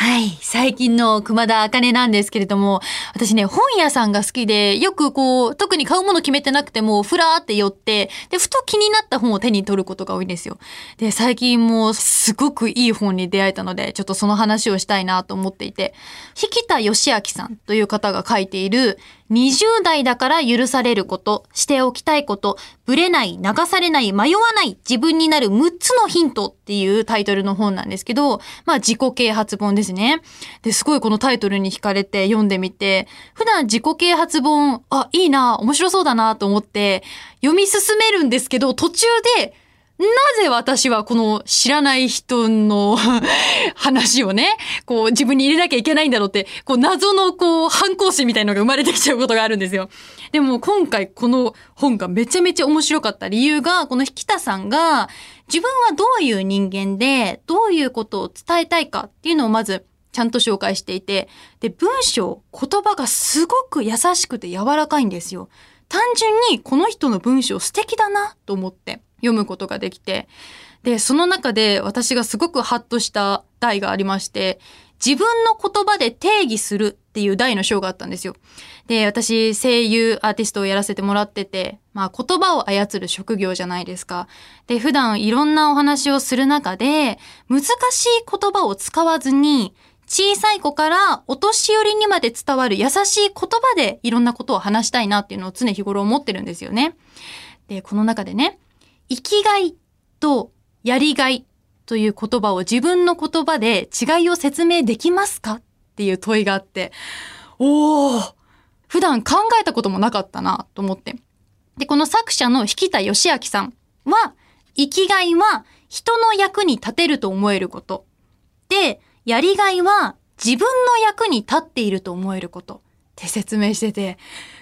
はい。最近の熊田茜なんですけれども、私ね、本屋さんが好きで、よくこう、特に買うもの決めてなくても、ふらーって寄って、で、ふと気になった本を手に取ることが多いんですよ。で、最近もすごくいい本に出会えたので、ちょっとその話をしたいなと思っていて、引田義明さんという方が書いている、20代だから許されること、しておきたいこと、ぶれない、流されない、迷わない、自分になる6つのヒントっていうタイトルの本なんですけど、まあ自己啓発本ですね。で、すごいこのタイトルに惹かれて読んでみて、普段自己啓発本、あ、いいな、面白そうだなと思って読み進めるんですけど、途中で、なぜ私はこの知らない人の 話をね、こう自分に入れなきゃいけないんだろうって、こう謎のこう反抗心みたいなのが生まれてきちゃうことがあるんですよ。でも今回この本がめちゃめちゃ面白かった理由が、この引田さんが自分はどういう人間で、どういうことを伝えたいかっていうのをまずちゃんと紹介していて、で、文章、言葉がすごく優しくて柔らかいんですよ。単純にこの人の文章素敵だなと思って読むことができて、で、その中で私がすごくハッとした題がありまして、自分の言葉で定義するっていう題の章があったんですよ。で、私、声優アーティストをやらせてもらってて、まあ言葉を操る職業じゃないですか。で、普段いろんなお話をする中で、難しい言葉を使わずに、小さい子からお年寄りにまで伝わる優しい言葉でいろんなことを話したいなっていうのを常日頃思ってるんですよね。で、この中でね、生きがいとやりがいという言葉を自分の言葉で違いを説明できますかっていう問いがあって、おー普段考えたこともなかったなと思って。で、この作者の引田義明さんは、生きがいは人の役に立てると思えること。で、やりがいは自分の役に立っていると思えることって説明してて、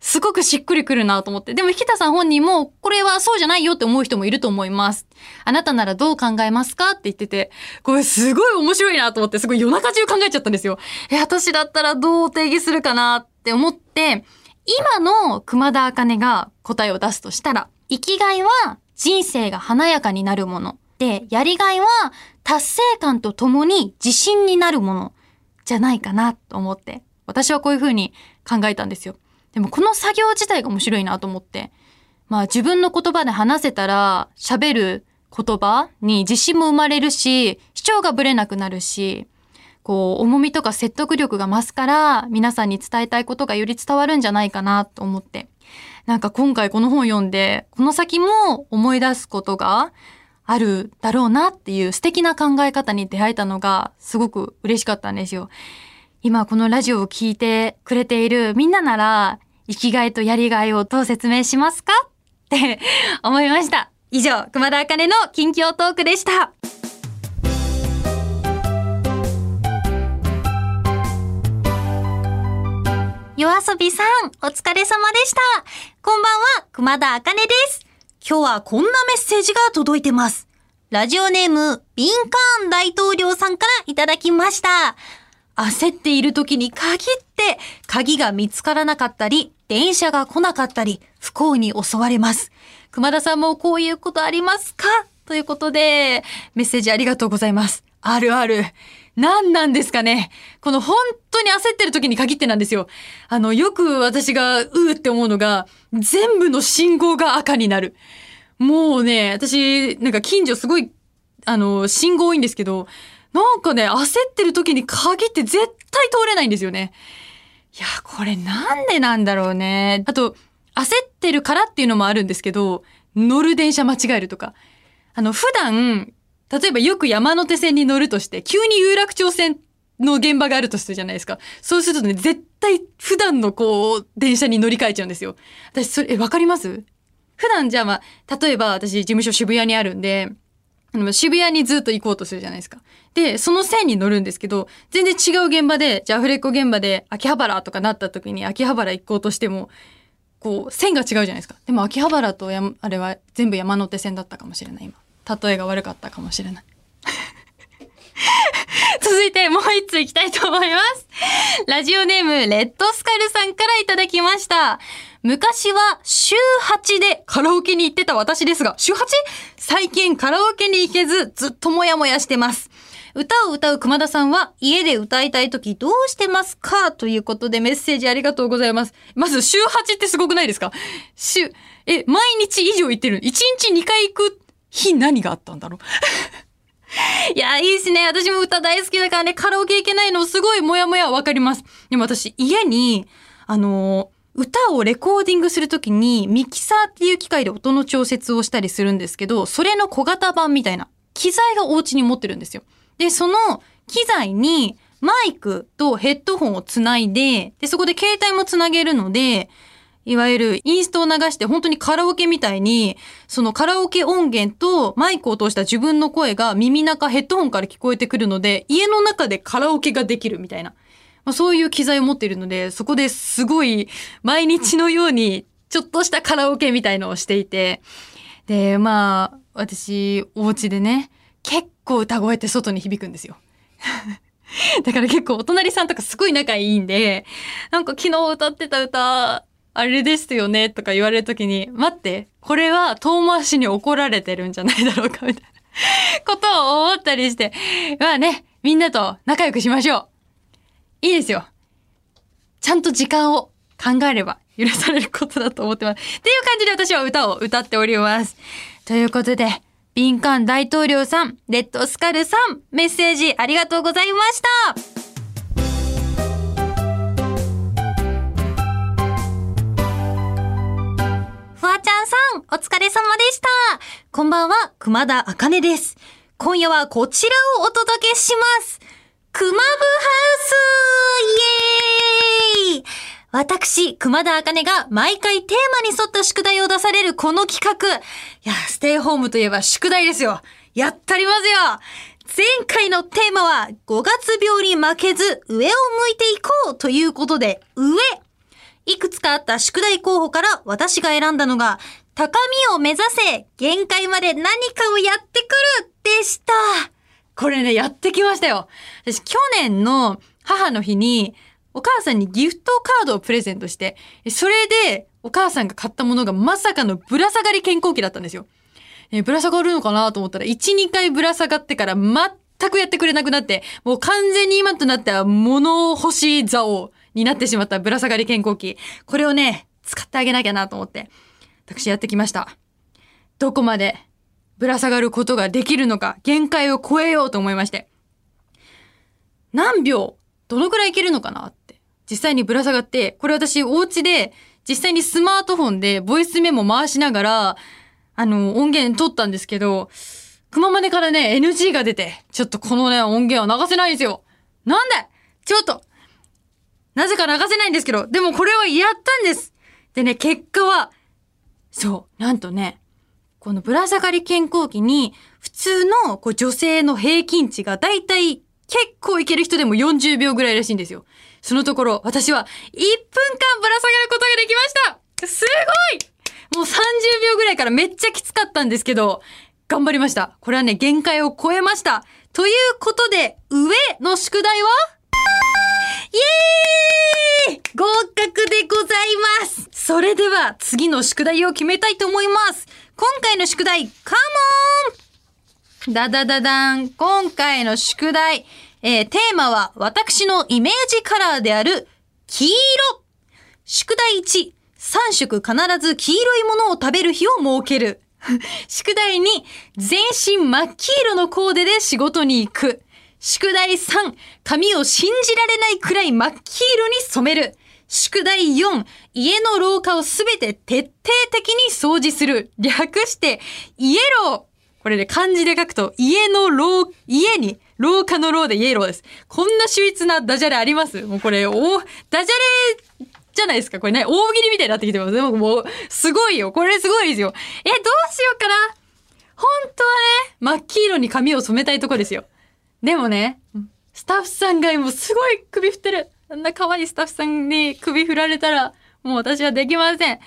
すごくしっくりくるなと思って。でも、引田さん本人も、これはそうじゃないよって思う人もいると思います。あなたならどう考えますかって言ってて、これすごい面白いなと思って、すごい夜中中考えちゃったんですよ。え、私だったらどう定義するかなって思って、今の熊田茜が答えを出すとしたら、生きがいは人生が華やかになるもの。で、やりがいは達成感とともに自信になるものじゃないかなと思って、私はこういうふうに考えたんですよ。でもこの作業自体が面白いなと思って、まあ自分の言葉で話せたら喋る言葉に自信も生まれるし、主張がぶれなくなるし、こう重みとか説得力が増すから皆さんに伝えたいことがより伝わるんじゃないかなと思って。なんか今回この本読んで、この先も思い出すことがあるだろうなっていう素敵な考え方に出会えたのがすごく嬉しかったんですよ。今このラジオを聞いてくれているみんななら生きがいとやりがいをどう説明しますか？って思いました。以上、熊田茜の近況トークでした。夜遊びさん、お疲れ様でした。こんばんは、熊田茜です。今日はこんなメッセージが届いてます。ラジオネーム、ビンカーン大統領さんからいただきました。焦っている時に限って、鍵が見つからなかったり、電車が来なかったり、不幸に襲われます。熊田さんもこういうことありますか？ということで、メッセージありがとうございます。あるある。何なんですかね？この本当に焦ってる時に限ってなんですよ。あの、よく私がうーって思うのが、全部の信号が赤になる。もうね、私、なんか近所すごい、あの、信号多いんですけど、なんかね、焦ってる時に限って絶対通れないんですよね。いや、これなんでなんだろうね。あと、焦ってるからっていうのもあるんですけど、乗る電車間違えるとか。あの、普段、例えばよく山手線に乗るとして、急に有楽町線の現場があるとするじゃないですか。そうするとね、絶対普段のこう、電車に乗り換えちゃうんですよ。私、それ、え、わかります？普段じゃあまあ、例えば私事務所渋谷にあるんで、渋谷にずっと行こうとするじゃないですか。で、その線に乗るんですけど、全然違う現場で、じゃあアフレコ現場で秋葉原とかなった時に秋葉原行こうとしても、こう、線が違うじゃないですか。でも秋葉原とやあれは全部山手線だったかもしれない、今。例えが悪かったかもしれない。続いてもう一つ行きたいと思います。ラジオネーム、レッドスカルさんからいただきました。昔は週8でカラオケに行ってた私ですが、週 8? 最近カラオケに行けずずっともやもやしてます。歌を歌う熊田さんは家で歌いたい時どうしてますかということでメッセージありがとうございます。まず週8ってすごくないですか？週、え、毎日以上行ってる ?1 日2回行く日何があったんだろう？いや、いいですね。私も歌大好きだからね、カラオケ行けないのすごいモヤモヤわかります。でも私、家に、あの歌をレコーディングするときに、ミキサーっていう機械で音の調節をしたりするんですけど、それの小型版みたいな機材がお家に持ってるんですよ。で、その機材にマイクとヘッドホンをつないで、で、そこで携帯もつなげるので、いわゆるインストを流して本当にカラオケみたいに、そのカラオケ音源とマイクを通した自分の声が耳中ヘッドホンから聞こえてくるので、家の中でカラオケができるみたいな。まあ、そういう機材を持っているので、そこですごい毎日のようにちょっとしたカラオケみたいのをしていて、で、まあ、私、お家でね、結構歌声って外に響くんですよ。だから結構お隣さんとかすごい仲いいんで、なんか昨日歌ってた歌、あれですよねとか言われるときに、待って、これは遠回しに怒られてるんじゃないだろうかみたいなことを思ったりして、まあね、みんなと仲良くしましょう。いいですよ。ちゃんと時間を考えれば許されることだと思ってます。っていう感じで私は歌を歌っております。ということで、敏感大統領さん、レッドスカルさん、メッセージありがとうございました。フワちゃんさん、お疲れ様でした。こんばんは、熊田茜です。今夜はこちらをお届けします。熊部ハウスイエーイ私、熊田茜が毎回テーマに沿った宿題を出されるこの企画。いや、ステイホームといえば宿題ですよ。やったりますよ前回のテーマは、5月病に負けず上を向いていこうということで、上いくつかあった宿題候補から私が選んだのが、高みを目指せ限界まで何かをやってくるでした。これね、やってきましたよ。私、去年の母の日に、お母さんにギフトカードをプレゼントして、それで、お母さんが買ったものがまさかのぶら下がり健康器だったんですよ。えぶら下がるのかなと思ったら、1、2回ぶら下がってから全くやってくれなくなって、もう完全に今となっては物干し竿になってしまったぶら下がり健康器。これをね、使ってあげなきゃなと思って、私やってきました。どこまでぶら下がることができるのか、限界を超えようと思いまして。何秒、どのくらいいけるのかなって。実際にぶら下がって、これ私お家で、実際にスマートフォンでボイスメモ回しながら、あの、音源取ったんですけど、熊までからね、NG が出て、ちょっとこのね、音源は流せないんですよ。なんで？ちょっとなぜか流せないんですけど、でもこれをやったんですでね、結果は、そう、なんとね、このぶら下がり健康器に、普通のこう女性の平均値がだいたい結構いける人でも40秒ぐらいらしいんですよ。そのところ、私は1分間ぶら下がることができました。すごい！もう30秒ぐらいからめっちゃきつかったんですけど、頑張りました。これはね、限界を超えました。ということで、上の宿題は？イエーイ！合格でございます。それでは次の宿題を決めたいと思います。今回の宿題、カモン！ダダダダン今回の宿題、えーテーマは私のイメージカラーである黄色宿題1、3食必ず黄色いものを食べる日を設ける。宿題2、全身真っ黄色のコーデで仕事に行く。宿題3、髪を信じられないくらい真っ黄色に染める。宿題4、家の廊下をすべて徹底的に掃除する。略して、イエロー。これで、漢字で書くと、家の廊、家に、廊下の廊でイエローです。こんな秀逸なダジャレあります？もうこれ、お、ダジャレじゃないですか？これね、大喜利みたいになってきてます。でももう、すごいよ。これすごいですよ。え、どうしようかな？本当はね、真っ黄色に髪を染めたいとこですよ。でもね、スタッフさんがもうすごい首振ってる。あんな可愛いスタッフさんに首振られたら、もう私はできません。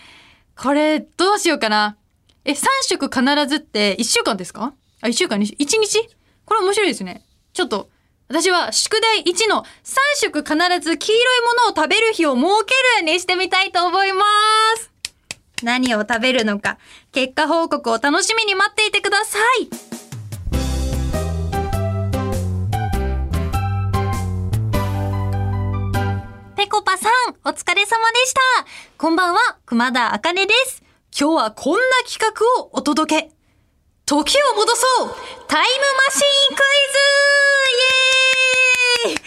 これ、どうしようかな？え、3食必ずって1週間ですか？あ、1週間に、1日？これ面白いですね。ちょっと、私は宿題1の3食必ず黄色いものを食べる日を設けるにしてみたいと思います。何を食べるのか、結果報告を楽しみに待っていてください。ぺこぱさん、お疲れ様でした。こんばんは、熊田茜です。今日はこんな企画をお届け。時を戻そうタイムマシンクイズイエーイ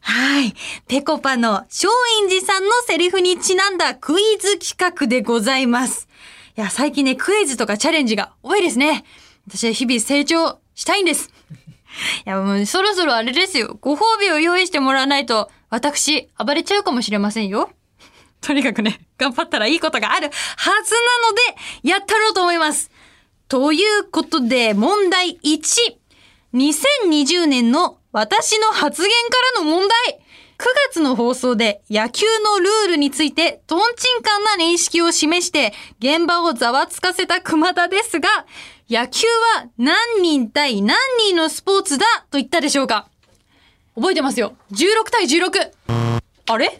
はい。ぺこぱの松陰寺さんのセリフにちなんだクイズ企画でございます。いや、最近ね、クイズとかチャレンジが多いですね。私は日々成長したいんです。いや、もうそろそろあれですよ。ご褒美を用意してもらわないと、私、暴れちゃうかもしれませんよ。とにかくね、頑張ったらいいことがあるはずなので、やったろうと思います。ということで、問題1。2020年の私の発言からの問題。9月の放送で野球のルールについて、トンチンカンな認識を示して、現場をざわつかせた熊田ですが、野球は何人対何人のスポーツだと言ったでしょうか？覚えてますよ。16対16。あれ？あれ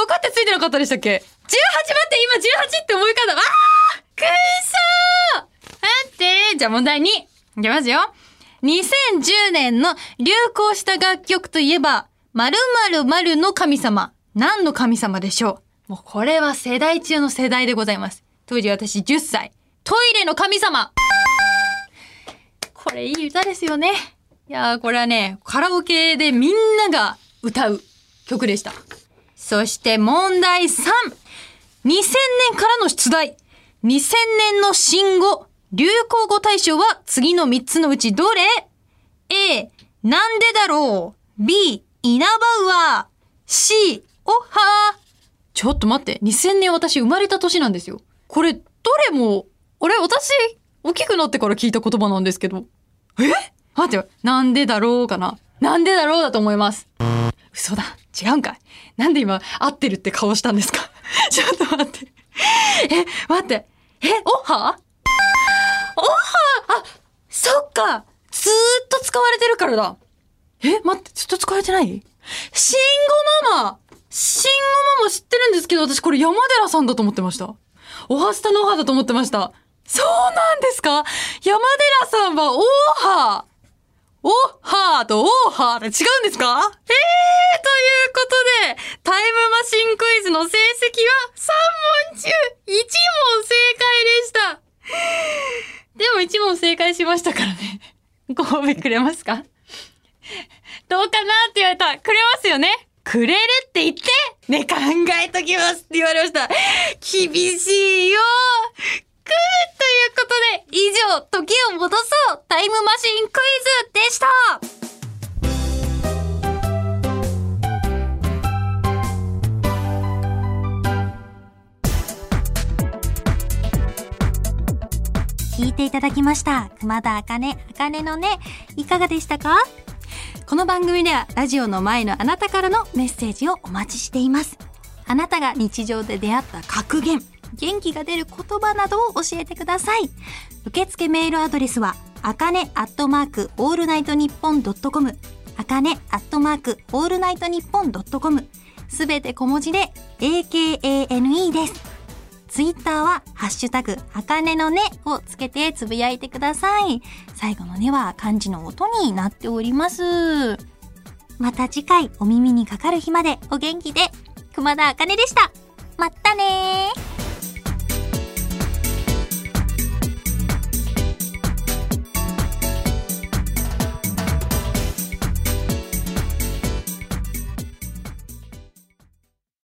?6 ってついてなかったでしたっけ ?18 待って今18って思い浮かんだ。あーくっそー待ってじゃあ問題2。いきますよ。2010年の流行した楽曲といえば、〇〇〇の神様。何の神様でしょう？もうこれは世代中の世代でございます。当時私10歳。トイレの神様これいい歌ですよね。いやーこれはね、カラオケでみんなが歌う曲でした。そして問題3。2000年からの出題。2000年の新語、流行語大賞は次の3つのうちどれ ?A、なんでだろう ?B、イナバウアー ?C、おはーちょっと待って、2000年私生まれた年なんですよ。これ、どれも、あれ？私、大きくなってから聞いた言葉なんですけど。え？待って。なんでだろうかな。なんでだろうだと思います。嘘だ。違うんかい。なんで今、合ってるって顔したんですか？ちょっと待って。え、待って。え、オッハオッハあ、そっかずーっと使われてるからだ。え、待って、ずっと使われてない？シンゴママシンゴママ知ってるんですけど、私これ山寺さんだと思ってました。おはスタのオハだと思ってました。そうなんですか？山寺さんはオーハーオッハーとオーハーって違うんですか？えー、ということで、タイムマシンクイズの成績は3問中1問正解でした。でも1問正解しましたからね。ご褒美くれますか？どうかなって言われた。くれますよねくれるって言ってね、考えときますって言われました。厳しいよということで、以上、時を戻そうタイムマシンクイズでした聞いていただきました。熊田あかね、あかねのね、いかがでしたか？この番組ではラジオの前のあなたからのメッセージをお待ちしています。あなたが日常で出会った格言、元気が出る言葉などを教えてください。受付メールアドレスは、あかねアットマークオールナイトニッポンドットコム、あかねアットマークオールナイトニッポンドットコム、すべて小文字で AKANE です。ツイッターは、ハッシュタグ、あかねのねをつけてつぶやいてください。最後のねは漢字の音になっております。また次回お耳にかかる日までお元気で、熊田あかねでした。まったねー。